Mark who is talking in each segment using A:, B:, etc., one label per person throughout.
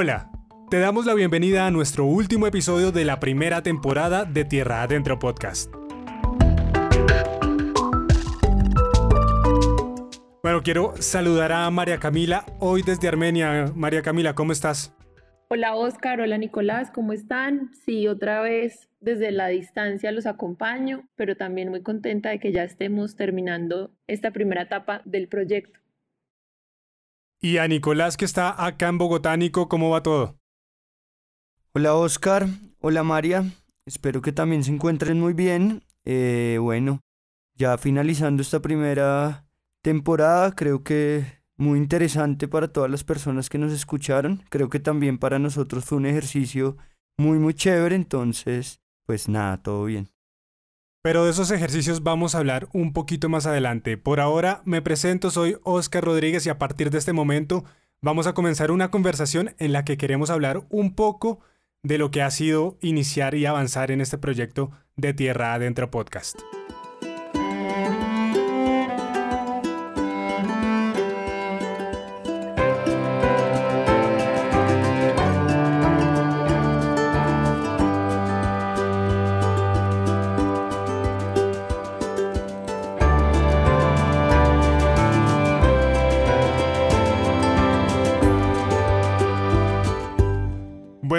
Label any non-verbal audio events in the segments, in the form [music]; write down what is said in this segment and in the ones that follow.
A: Hola, te damos la bienvenida a nuestro último episodio de la primera temporada de Tierra Adentro Podcast. Bueno, quiero saludar a María Camila hoy desde Armenia. María Camila, ¿cómo estás?
B: Hola Oscar, hola Nicolás, ¿cómo están? Sí, otra vez desde la distancia los acompaño, pero también muy contenta de que ya estemos terminando esta primera etapa del proyecto.
A: Y a Nicolás que está acá en Bogotánico, ¿cómo va todo?
C: Hola Oscar, hola María, espero que también se encuentren muy bien. Eh, bueno, ya finalizando esta primera temporada, creo que muy interesante para todas las personas que nos escucharon, creo que también para nosotros fue un ejercicio muy muy chévere, entonces pues nada, todo bien.
A: Pero de esos ejercicios vamos a hablar un poquito más adelante. Por ahora me presento, soy Oscar Rodríguez y a partir de este momento vamos a comenzar una conversación en la que queremos hablar un poco de lo que ha sido iniciar y avanzar en este proyecto de Tierra Adentro Podcast.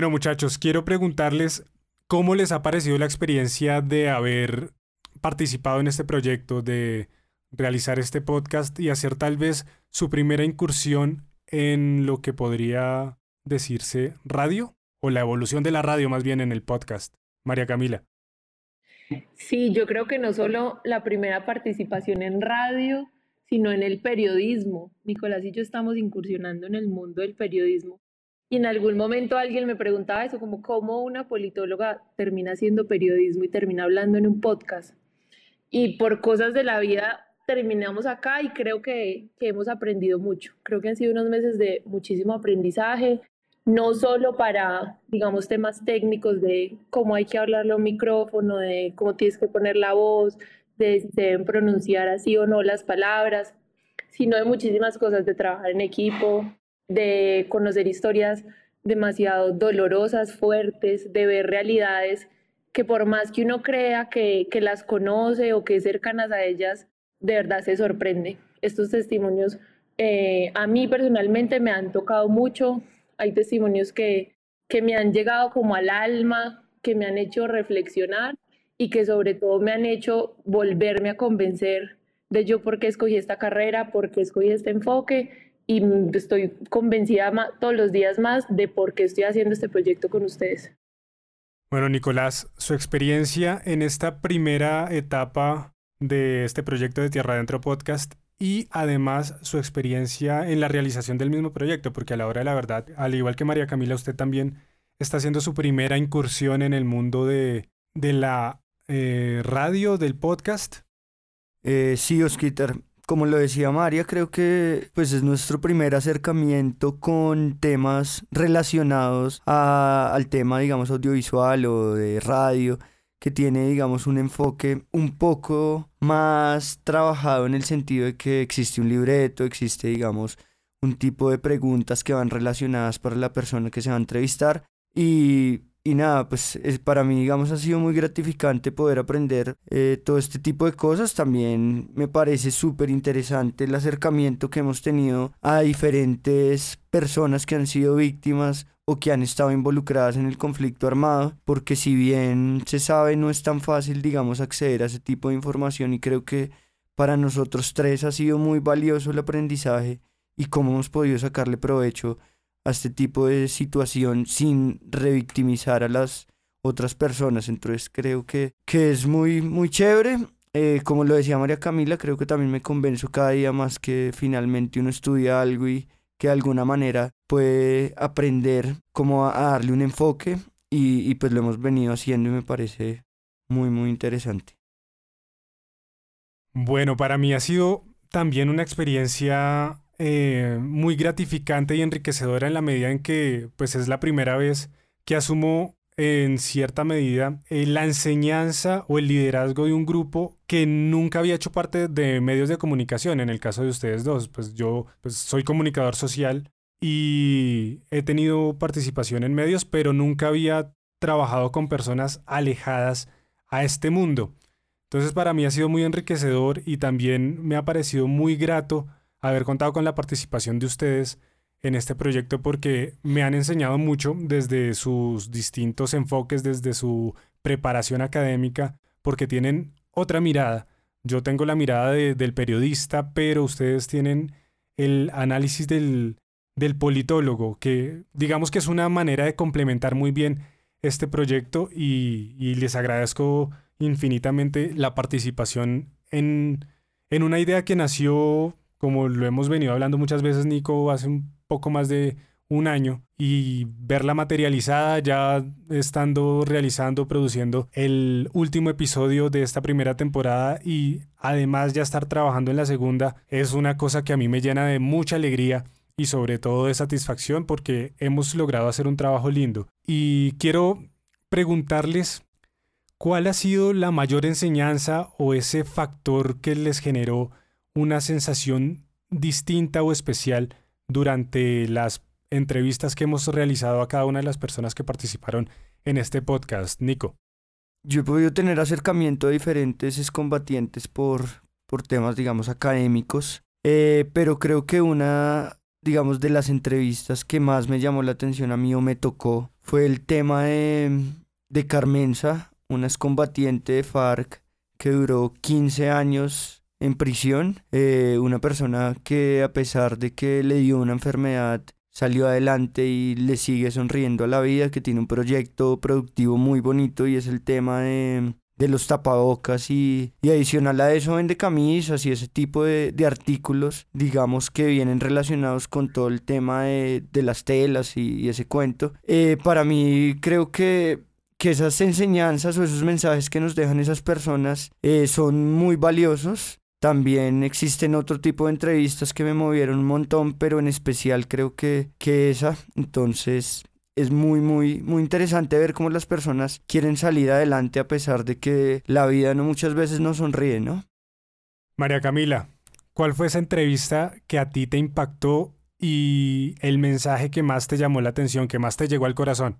A: Muchachos, quiero preguntarles cómo les ha parecido la experiencia de haber participado en este proyecto, de realizar este podcast y hacer tal vez su primera incursión en lo que podría decirse radio o la evolución de la radio más bien en el podcast. María Camila.
B: Sí, yo creo que no solo la primera participación en radio, sino en el periodismo. Nicolás y yo estamos incursionando en el mundo del periodismo y en algún momento alguien me preguntaba eso, como cómo una politóloga termina haciendo periodismo y termina hablando en un podcast. Y por cosas de la vida terminamos acá y creo que, que hemos aprendido mucho. Creo que han sido unos meses de muchísimo aprendizaje, no solo para, digamos, temas técnicos de cómo hay que hablarlo a micrófono, de cómo tienes que poner la voz, de si deben pronunciar así o no las palabras, sino de muchísimas cosas, de trabajar en equipo, de conocer historias demasiado dolorosas, fuertes, de ver realidades que por más que uno crea que, las conoce o que es cercanas a ellas, de verdad se sorprende. Estos testimonios eh, a mí personalmente me han tocado mucho. Hay testimonios que, que me han llegado como al alma, que me han hecho reflexionar y que sobre todo me han hecho volverme a convencer de yo por qué escogí esta carrera, por qué escogí este enfoque y estoy convencida todos los días más de por qué estoy haciendo este proyecto con ustedes.
A: Bueno, Nicolás, su experiencia en esta primera etapa de este proyecto de Tierra Adentro Podcast y además su experiencia en la realización del mismo proyecto, porque a la hora de la verdad, al igual que María Camila, usted también está haciendo su primera incursión en el mundo de, de la eh, radio, del podcast.
C: Eh, sí, Osquitar, como lo decía María, creo que pues es nuestro primer acercamiento con temas relacionados al tema, digamos, audiovisual o de radio, que tiene, digamos, un enfoque un poco más trabajado en el sentido de que existe un libreto, existe, digamos, un tipo de preguntas que van relacionadas para la persona que se va a entrevistar y y nada, pues es, para mí, digamos, ha sido muy gratificante poder aprender eh, todo este tipo de cosas. También me parece súper interesante el acercamiento que hemos tenido a diferentes personas que han sido víctimas o que han estado involucradas en el conflicto armado, porque si bien se sabe, no es tan fácil, digamos, acceder a ese tipo de información y creo que para nosotros tres ha sido muy valioso el aprendizaje y cómo hemos podido sacarle provecho a este tipo de situación sin revictimizar a las otras personas. Entonces creo que, que es muy, muy chévere. Eh, como lo decía María Camila, creo que también me convenzo cada día más que finalmente uno estudia algo y que de alguna manera puede aprender cómo a, darle un enfoque y pues lo hemos venido haciendo y me parece muy, muy interesante.
A: Bueno, para mí ha sido también una experiencia eh, muy gratificante y enriquecedora en la medida en que pues es la primera vez que asumo en cierta medida eh, la enseñanza o el liderazgo de un grupo que nunca había hecho parte de medios de comunicación, en el caso de ustedes dos. Pues yo pues, soy comunicador social y he tenido participación en medios, pero nunca había trabajado con personas alejadas a este mundo. Entonces para mí ha sido muy enriquecedor y también me ha parecido muy grato haber contado con la participación de ustedes en este proyecto porque me han enseñado mucho desde sus distintos enfoques, desde su preparación académica, porque tienen otra mirada. Yo tengo la mirada del periodista, pero ustedes tienen el análisis del, del politólogo, que digamos que es una manera de complementar muy bien este proyecto y, y les agradezco infinitamente la participación en, en una idea que nació, como lo hemos venido hablando muchas veces, Nico, hace un poco más de un año y verla materializada ya estando realizando, produciendo el último episodio de esta primera temporada y además ya estar trabajando en la segunda es una cosa que a mí me llena de mucha alegría y sobre todo de satisfacción porque hemos logrado hacer un trabajo lindo. Y quiero preguntarles cuál ha sido la mayor enseñanza o ese factor que les generó una sensación distinta o especial durante las entrevistas que hemos realizado a cada una de las personas que participaron en este podcast. Nico.
C: Yo he podido tener acercamiento a diferentes excombatientes por, por temas, digamos, académicos, eh, pero creo que una, digamos, de las entrevistas que más me llamó la atención a mí o me tocó fue el tema de, de Carmenza, una excombatiente de FARC que duró 15 años en prisión, eh, una persona que a pesar de que le dio una enfermedad salió adelante y le sigue sonriendo a la vida, que tiene un proyecto productivo muy bonito y es el tema de, los tapabocas y, adicional a eso vende camisas y ese tipo de, artículos, digamos que vienen relacionados con todo el tema de, las telas y, ese cuento. Eh, para mí creo que que esas enseñanzas o esos mensajes que nos dejan esas personas eh, son muy valiosos también existen otro tipo de entrevistas que me movieron un montón, pero en especial creo que, que esa. Entonces es muy, muy, muy interesante ver cómo las personas quieren salir adelante a pesar de que la vida no muchas veces no sonríe, ¿no?
A: María Camila, ¿cuál fue esa entrevista que a ti te impactó y el mensaje que más te llamó la atención, que más te llegó al corazón?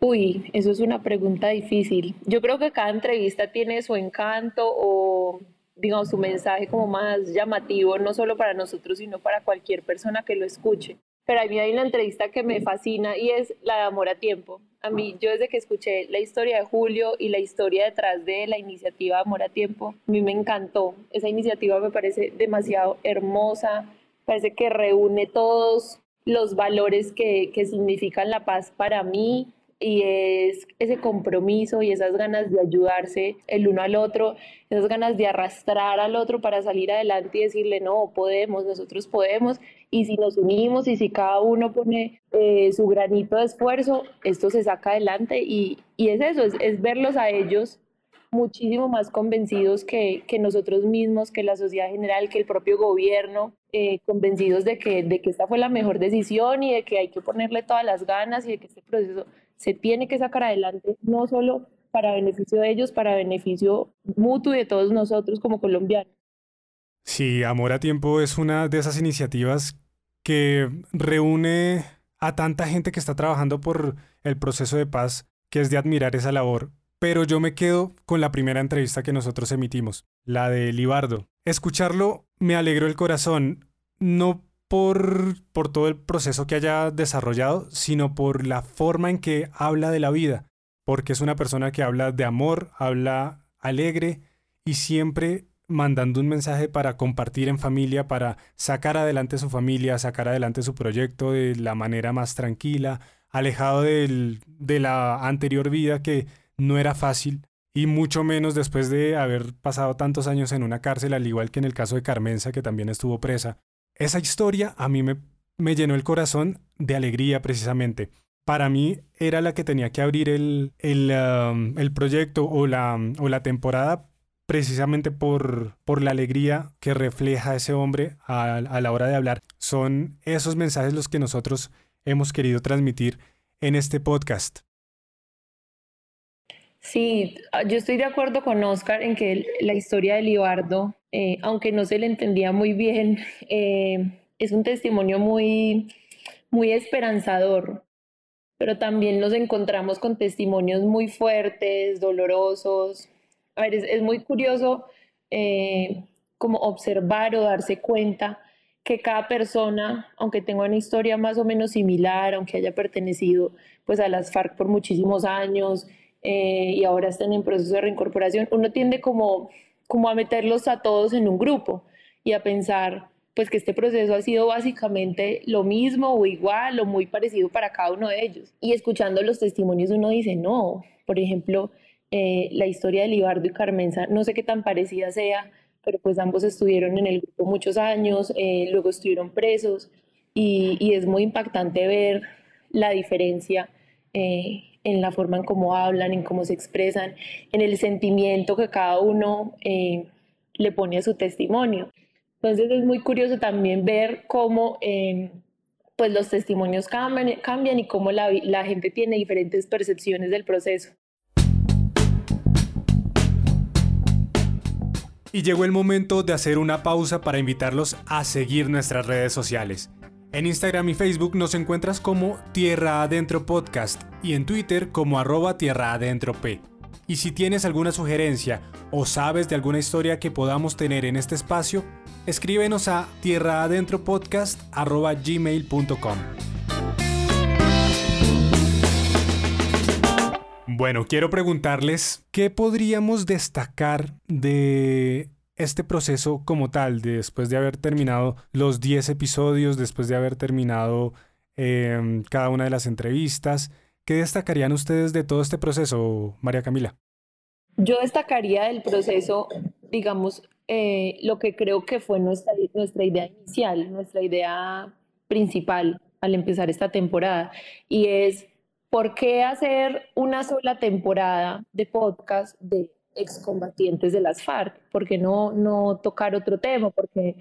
B: Uy, eso es una pregunta difícil. Yo creo que cada entrevista tiene su encanto o digamos, su mensaje como más llamativo, no solo para nosotros, sino para cualquier persona que lo escuche. Pero a mí hay una entrevista que me fascina y es la de Amor a Tiempo. A mí, yo desde que escuché la historia de Julio y la historia detrás de la iniciativa Amor a Tiempo, a mí me encantó. Esa iniciativa me parece demasiado hermosa, parece que reúne todos los valores que, que significan la paz para mí, y es ese compromiso y esas ganas de ayudarse el uno al otro, esas ganas de arrastrar al otro para salir adelante y decirle, no, podemos, nosotros podemos, y si nos unimos y si cada uno pone eh, su granito de esfuerzo, esto se saca adelante y, y es eso, es, es, verlos a ellos muchísimo más convencidos que, que, nosotros mismos, que la sociedad general, que el propio gobierno, eh, convencidos de que, de que esta fue la mejor decisión y de que hay que ponerle todas las ganas y de que este proceso se tiene que sacar adelante, no solo para beneficio de ellos, para beneficio mutuo de todos nosotros como colombianos.
A: Sí, Amor a Tiempo es una de esas iniciativas que reúne a tanta gente que está trabajando por el proceso de paz, que es de admirar esa labor. Pero yo me quedo con la primera entrevista que nosotros emitimos, la de Libardo. Escucharlo me alegró el corazón, no por, por todo el proceso que haya desarrollado, sino por la forma en que habla de la vida, porque es una persona que habla de amor, habla alegre y siempre mandando un mensaje para compartir en familia, para sacar adelante su familia, sacar adelante su proyecto de la manera más tranquila, alejado del, de la anterior vida que no era fácil y mucho menos después de haber pasado tantos años en una cárcel, al igual que en el caso de Carmenza, que también estuvo presa. Esa historia a mí me, llenó el corazón de alegría precisamente. Para mí era la que tenía que abrir el, el, um, el proyecto o la, o la temporada precisamente por, por la alegría que refleja ese hombre a, a la hora de hablar. Son esos mensajes los que nosotros hemos querido transmitir en este podcast.
B: Sí, yo estoy de acuerdo con Oscar en que la historia de Libardo eh, aunque no se le entendía muy bien, [laughs] eh, es un testimonio muy, muy esperanzador, pero también nos encontramos con testimonios muy fuertes, dolorosos. A ver, es, muy curioso eh, como observar o darse cuenta que cada persona, aunque tenga una historia más o menos similar, aunque haya pertenecido pues a las FARC por muchísimos años eh, y ahora estén en proceso de reincorporación, uno tiende como, como a meterlos a todos en un grupo y a pensar pues que este proceso ha sido básicamente lo mismo o igual o muy parecido para cada uno de ellos. Y escuchando los testimonios uno dice, no, por ejemplo, eh, la historia de Libardo y Carmenza, no sé qué tan parecida sea, pero pues ambos estuvieron en el grupo muchos años, eh, luego estuvieron presos y, es muy impactante ver la diferencia eh, en la forma en cómo hablan, en cómo se expresan, en el sentimiento que cada uno eh, le pone a su testimonio. Entonces es muy curioso también ver cómo pues los testimonios cambian, cambian y cómo la, la gente tiene diferentes percepciones del proceso.
A: Y llegó el momento de hacer una pausa para invitarlos a seguir nuestras redes sociales. En Instagram y Facebook nos encuentras como Tierra Adentro Podcast y en Twitter como arroba Tierra Adentro P. Y si tienes alguna sugerencia o sabes de alguna historia que podamos tener en este espacio, escríbenos a tierraadentropodcast.gmail.com. Bueno, quiero preguntarles qué podríamos destacar de este proceso como tal, después de haber terminado los 10 episodios, después de haber terminado em, cada una de las entrevistas. ¿Qué destacarían ustedes de todo este proceso, María Camila?
B: Yo destacaría del proceso, digamos, eh, lo que creo que fue nuestra, nuestra idea inicial, nuestra idea principal al empezar esta temporada, y es ¿por qué hacer una sola temporada de podcast de excombatientes de las FARC? ¿Por qué no, no tocar otro tema? ¿Por qué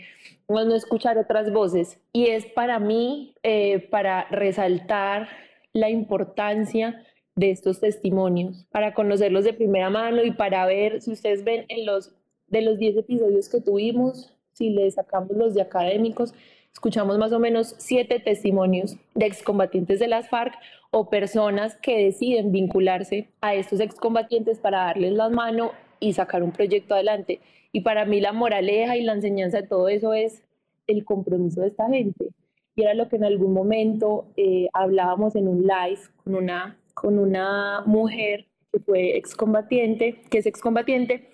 B: no, escuchar otras voces? Y es para mí, eh, para resaltar la importancia de estos testimonios, para conocerlos de primera mano y para ver, si ustedes ven en los, de los 10 episodios que tuvimos, si le sacamos los de académicos, escuchamos más o menos siete testimonios de excombatientes de las FARC o personas que deciden vincularse a estos excombatientes para darles la mano y sacar un proyecto adelante. Y para mí la moraleja y la enseñanza de todo eso es el compromiso de esta gente. Era lo que en algún momento eh, hablábamos en un live con una, con una mujer que fue excombatiente, que es excombatiente,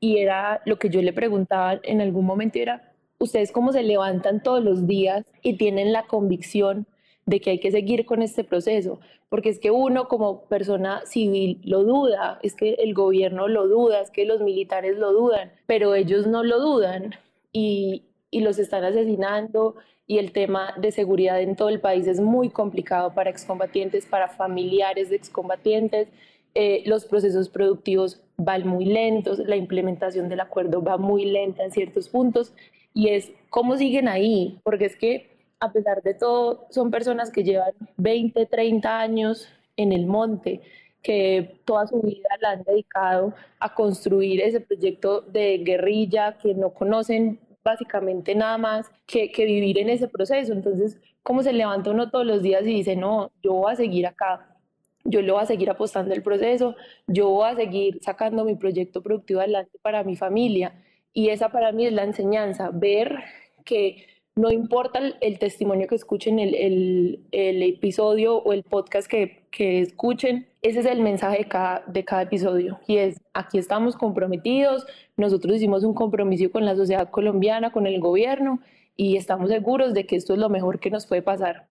B: y era lo que yo le preguntaba en algún momento, era, ustedes cómo se levantan todos los días y tienen la convicción de que hay que seguir con este proceso, porque es que uno como persona civil lo duda, es que el gobierno lo duda, es que los militares lo dudan, pero ellos no lo dudan y, y los están asesinando y el tema de seguridad en todo el país es muy complicado para excombatientes, para familiares de excombatientes, eh, los procesos productivos van muy lentos, la implementación del acuerdo va muy lenta en ciertos puntos y es cómo siguen ahí, porque es que a pesar de todo son personas que llevan 20, 30 años en el monte, que toda su vida la han dedicado a construir ese proyecto de guerrilla, que no conocen básicamente nada más que, que vivir en ese proceso. Entonces, ¿cómo se levanta uno todos los días y dice, no, yo voy a seguir acá, yo lo voy a seguir apostando el proceso, yo voy a seguir sacando mi proyecto productivo adelante para mi familia? Y esa para mí es la enseñanza, ver que no importa el, testimonio que escuchen, el, el, episodio o el podcast que, que, escuchen, ese es el mensaje de cada, de cada episodio. Y es, aquí estamos comprometidos, nosotros hicimos un compromiso con la sociedad colombiana, con el gobierno, y estamos seguros de que esto es lo mejor que nos puede pasar.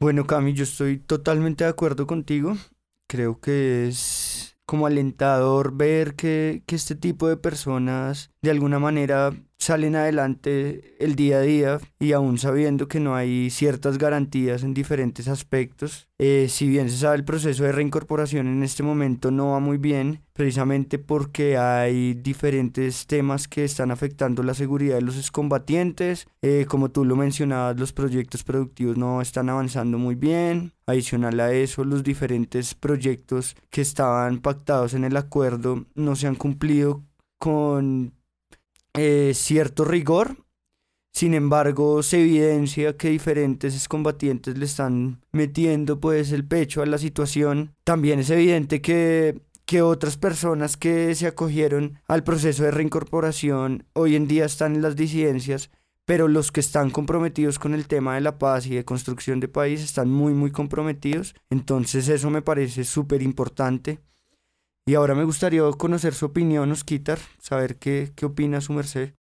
C: Bueno, Cami, yo estoy totalmente de acuerdo contigo. Creo que es como alentador ver que, que este tipo de personas de alguna manera salen adelante el día a día y aún sabiendo que no hay ciertas garantías en diferentes aspectos. Eh, si bien se sabe el proceso de reincorporación en este momento no va muy bien, precisamente porque hay diferentes temas que están afectando la seguridad de los excombatientes. Eh, como tú lo mencionabas, los proyectos productivos no están avanzando muy bien. Adicional a eso, los diferentes proyectos que estaban pactados en el acuerdo no se han cumplido con eh, cierto rigor. sin embargo, se evidencia que diferentes combatientes le están metiendo pues el pecho a la situación. También es evidente que que otras personas que se acogieron al proceso de reincorporación hoy en día están en las disidencias, pero los que están comprometidos con el tema de la paz y de construcción de país están muy, muy comprometidos. Entonces eso me parece súper importante. Y ahora me gustaría conocer su opinión, Osquitar, saber qué, qué opina su merced.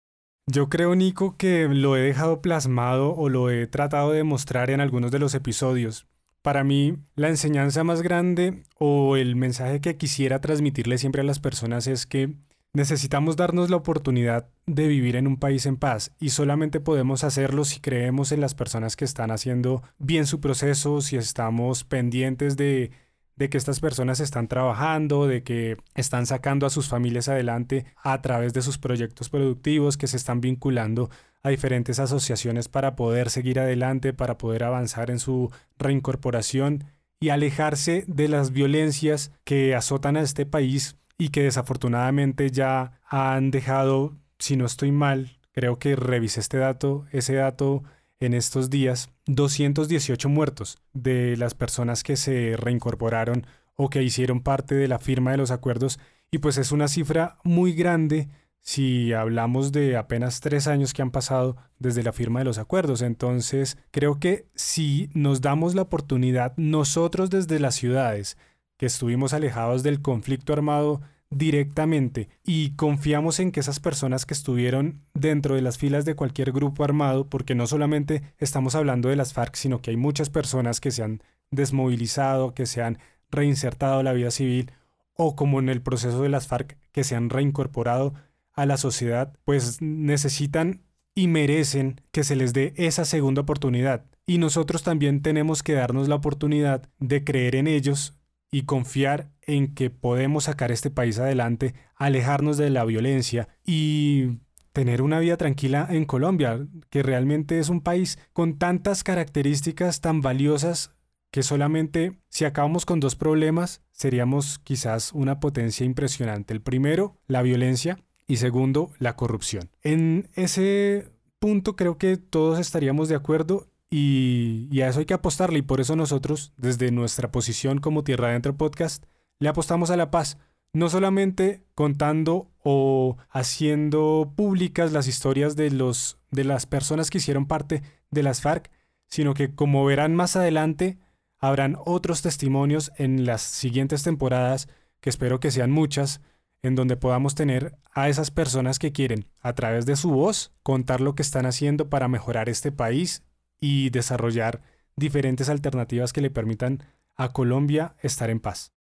A: Yo creo, Nico, que lo he dejado plasmado o lo he tratado de mostrar en algunos de los episodios. Para mí, la enseñanza más grande o el mensaje que quisiera transmitirle siempre a las personas es que necesitamos darnos la oportunidad de vivir en un país en paz y solamente podemos hacerlo si creemos en las personas que están haciendo bien su proceso, si estamos pendientes de de que estas personas están trabajando, de que están sacando a sus familias adelante a través de sus proyectos productivos, que se están vinculando a diferentes asociaciones para poder seguir adelante, para poder avanzar en su reincorporación y alejarse de las violencias que azotan a este país y que desafortunadamente ya han dejado, si no estoy mal, creo que revisé este dato, ese dato en estos días 218 muertos de las personas que se reincorporaron o que hicieron parte de la firma de los acuerdos y pues es una cifra muy grande si hablamos de apenas tres años que han pasado desde la firma de los acuerdos. Entonces creo que si nos damos la oportunidad nosotros desde las ciudades que estuvimos alejados del conflicto armado directamente y confiamos en que esas personas que estuvieron dentro de las filas de cualquier grupo armado, porque no solamente estamos hablando de las FARC, sino que hay muchas personas que se han desmovilizado, que se han reinsertado a la vida civil, o como en el proceso de las FARC, que se han reincorporado a la sociedad, pues necesitan y merecen que se les dé esa segunda oportunidad. Y nosotros también tenemos que darnos la oportunidad de creer en ellos y confiar en que podemos sacar este país adelante, alejarnos de la violencia y tener una vida tranquila en Colombia, que realmente es un país con tantas características tan valiosas que solamente si acabamos con dos problemas seríamos quizás una potencia impresionante. El primero, la violencia y segundo, la corrupción. En ese punto creo que todos estaríamos de acuerdo y, a eso hay que apostarle y por eso nosotros, desde nuestra posición como Tierra Adentro Podcast, le apostamos a la paz. No solamente contando o haciendo públicas las historias de, los, de las personas que hicieron parte de las FARC, sino que como verán más adelante, habrán otros testimonios en las siguientes temporadas, que espero que sean muchas, en donde podamos tener a esas personas que quieren, a través de su voz, contar lo que están haciendo para mejorar este país y desarrollar diferentes alternativas que le permitan a Colombia estar en paz.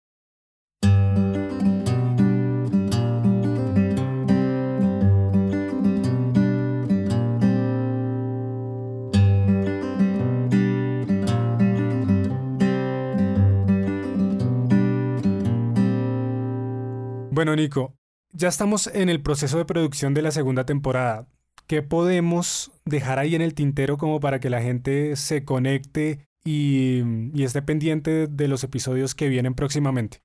A: Bueno, Nico, ya estamos en el proceso de producción de la segunda temporada. ¿Qué podemos dejar ahí en el tintero como para que la gente se conecte y, esté pendiente de los episodios que vienen próximamente?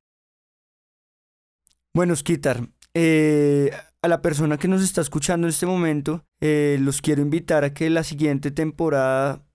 C: Bueno, Skitar, eh, a la persona que nos está escuchando en este momento, eh, los quiero invitar a que la siguiente temporada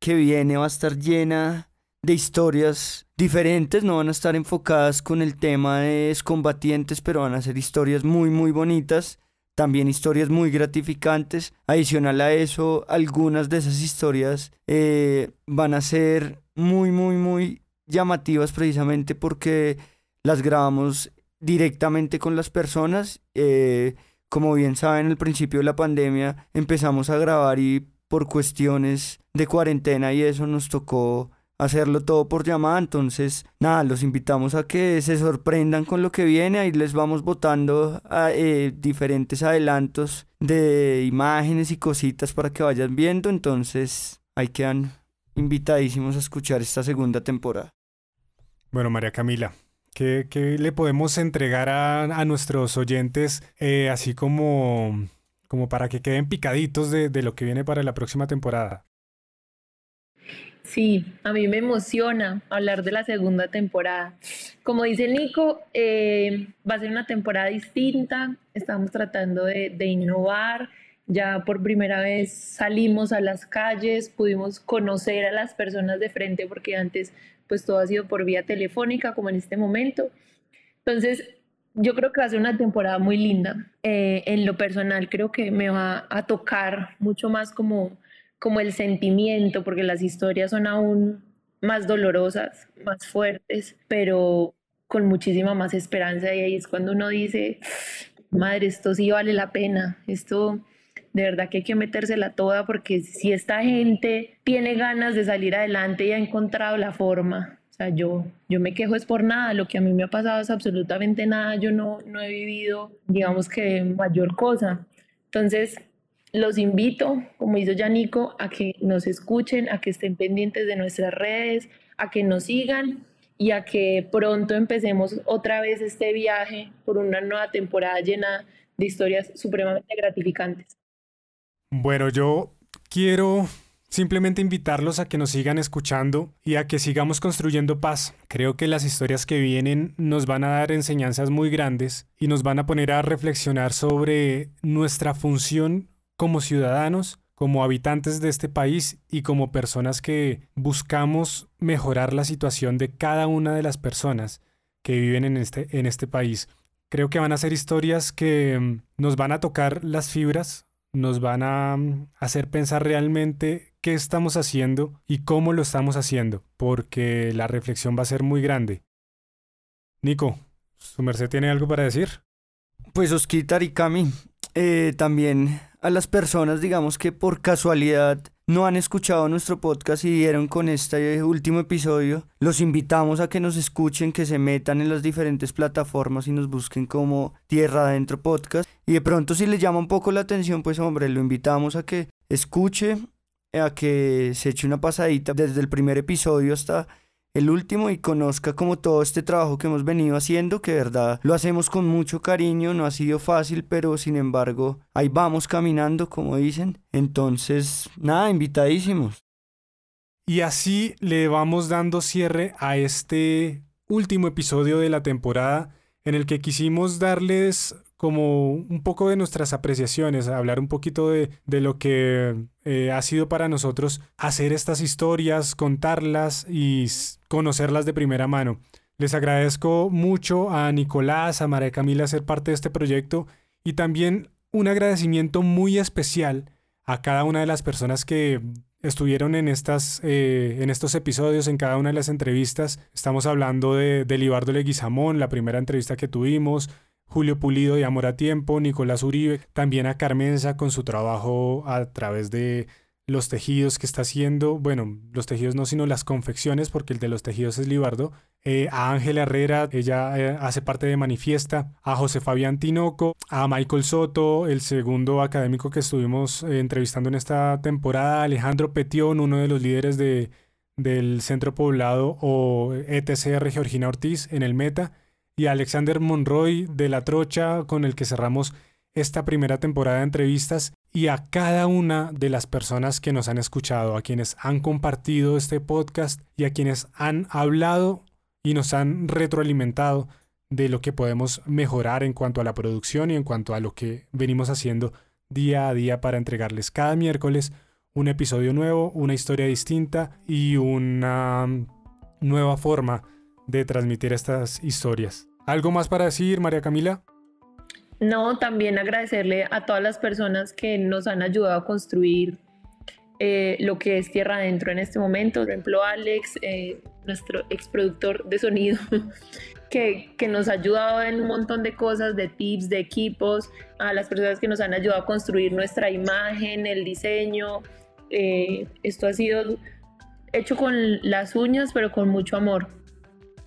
C: que viene va a estar llena de historias diferentes, no van a estar enfocadas con el tema de combatientes, pero van a ser historias muy, muy bonitas también historias muy gratificantes. Adicional a eso, algunas de esas historias eh, van a ser muy, muy, muy llamativas precisamente porque las grabamos directamente con las personas. Eh, como bien saben, al principio de la pandemia empezamos a grabar y por cuestiones de cuarentena y eso nos tocó hacerlo todo por llamada. Entonces, nada, los invitamos a que se sorprendan con lo que viene. Ahí les vamos botando a, eh, diferentes adelantos de imágenes y cositas para que vayan viendo. Entonces, ahí quedan invitadísimos a escuchar esta segunda temporada.
A: Bueno, María Camila. ¿Qué, le podemos entregar a, nuestros oyentes eh, así como, como para que queden picaditos de, de lo que viene para la próxima temporada?
B: Sí, a mí me emociona hablar de la segunda temporada. Como dice Nico, eh, va a ser una temporada distinta, estamos tratando de, innovar Ya por primera vez salimos a las calles, pudimos conocer a las personas de frente porque antes pues todo ha sido por vía telefónica como en este momento. Entonces, yo creo que va a ser una temporada muy linda. Eh, en lo personal, creo que me va a tocar mucho más como, como el sentimiento, porque las historias son aún más dolorosas, más fuertes, pero con muchísima más esperanza. Y ahí es cuando uno dice, madre, esto sí vale la pena, esto de verdad que hay que metérsela toda porque si esta gente tiene ganas de salir adelante y ha encontrado la forma, o sea, yo, yo me quejo es por nada, lo que a mí me ha pasado es absolutamente nada, yo no, no he vivido, digamos que mayor cosa. Entonces, los invito, como hizo Yanico, a que nos escuchen, a que estén pendientes de nuestras redes, a que nos sigan y a que pronto empecemos otra vez este viaje por una nueva temporada llena de historias supremamente gratificantes.
A: Bueno, yo quiero simplemente invitarlos a que nos sigan escuchando y a que sigamos construyendo paz. Creo que las historias que vienen nos van a dar enseñanzas muy grandes y nos van a poner a reflexionar sobre nuestra función como ciudadanos, como habitantes de este país y como personas que buscamos mejorar la situación de cada una de las personas que viven en este, en este país. Creo que van a ser historias que mm, nos van a tocar las fibras nos van a mm, hacer pensar realmente qué estamos haciendo y cómo lo estamos haciendo, porque la reflexión va a ser muy grande. Nico, ¿su merced tiene algo para decir?
C: Pues Osquitar y Cami, eh, también a las personas, digamos que por casualidad no han escuchado nuestro podcast y dieron con este último episodio, los invitamos a que nos escuchen, que se metan en las diferentes plataformas y nos busquen como Tierra Adentro Podcast. Y de pronto si les llama un poco la atención, pues hombre, lo invitamos a que escuche, a que se eche una pasadita desde el primer episodio hasta el último y conozca como todo este trabajo que hemos venido haciendo, que de verdad lo hacemos con mucho cariño, no ha sido fácil, pero sin embargo ahí vamos caminando, como dicen. Entonces, nada, invitadísimos.
A: Y así le vamos dando cierre a este último episodio de la temporada en el que quisimos darles como un poco de nuestras apreciaciones, hablar un poquito de, lo que eh, ha sido para nosotros hacer estas historias, contarlas y conocerlas de primera mano. Les agradezco mucho a Nicolás, a María Camila ser parte de este proyecto y también un agradecimiento muy especial a cada una de las personas que estuvieron en, estas, eh, en estos episodios, en cada una de las entrevistas. Estamos hablando de, de Libardo Leguizamón, la primera entrevista que tuvimos, Julio Pulido de Amor a Tiempo, Nicolás Uribe, también a Carmenza con su trabajo a través de los tejidos que está haciendo, bueno, los tejidos no, sino las confecciones, porque el de los tejidos es Libardo, eh, a Ángela Herrera, ella eh, hace parte de Manifiesta, a José Fabián Tinoco, a Michael Soto, el segundo académico que estuvimos eh, entrevistando en esta temporada, Alejandro Petión, uno de los líderes de, del Centro Poblado o ETCR Georgina Ortiz en el Meta, y Alexander Monroy de La Trocha, con el que cerramos esta primera temporada de entrevistas, y a cada una de las personas que nos han escuchado, a quienes han compartido este podcast y a quienes han hablado y nos han retroalimentado de lo que podemos mejorar en cuanto a la producción y en cuanto a lo que venimos haciendo día a día para entregarles cada miércoles un episodio nuevo, una historia distinta y una nueva forma de transmitir estas historias. ¿Algo más para decir, María Camila?
B: No, también agradecerle a todas las personas que nos han ayudado a construir eh, lo que es Tierra Adentro en este momento. Por ejemplo, Alex, eh, nuestro ex productor de sonido, [laughs] que, que, nos ha ayudado en un montón de cosas, de tips, de equipos, a las personas que nos han ayudado a construir nuestra imagen, el diseño. Eh, esto ha sido hecho con las uñas, pero con mucho amor.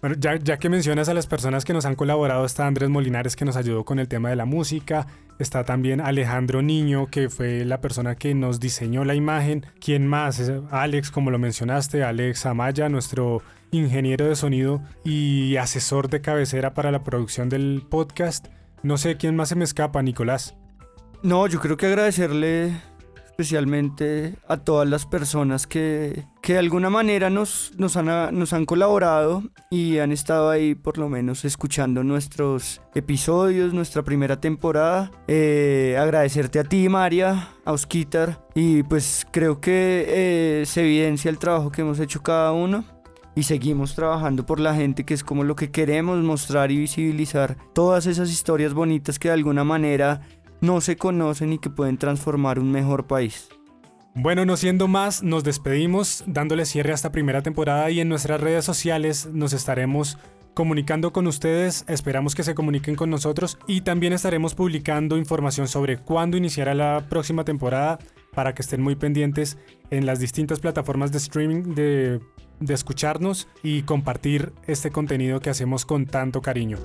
A: Bueno, ya, ya, que mencionas a las personas que nos han colaborado, está Andrés Molinares que nos ayudó con el tema de la música, está también Alejandro Niño que fue la persona que nos diseñó la imagen, ¿quién más? Alex, como lo mencionaste, Alex Amaya, nuestro ingeniero de sonido y asesor de cabecera para la producción del podcast. No sé quién más se me escapa, Nicolás.
C: No, yo creo que agradecerle especialmente a todas las personas que, que de alguna manera nos, han colaborado y han estado ahí por lo menos escuchando nuestros episodios, nuestra primera temporada. Eh, agradecerte a ti, María, a Osquitar, y pues creo que eh, se evidencia el trabajo que hemos hecho cada uno y seguimos trabajando por la gente, que es como lo que queremos mostrar y visibilizar todas esas historias bonitas que de alguna manera no se conocen y que pueden transformar un mejor país.
A: Bueno, no siendo más, nos despedimos dándole cierre a esta primera temporada y en nuestras redes sociales nos estaremos comunicando con ustedes, esperamos que se comuniquen con nosotros y también estaremos publicando información sobre cuándo iniciará la próxima temporada para que estén muy pendientes en las distintas plataformas de streaming de, de escucharnos y compartir este contenido que hacemos con tanto cariño.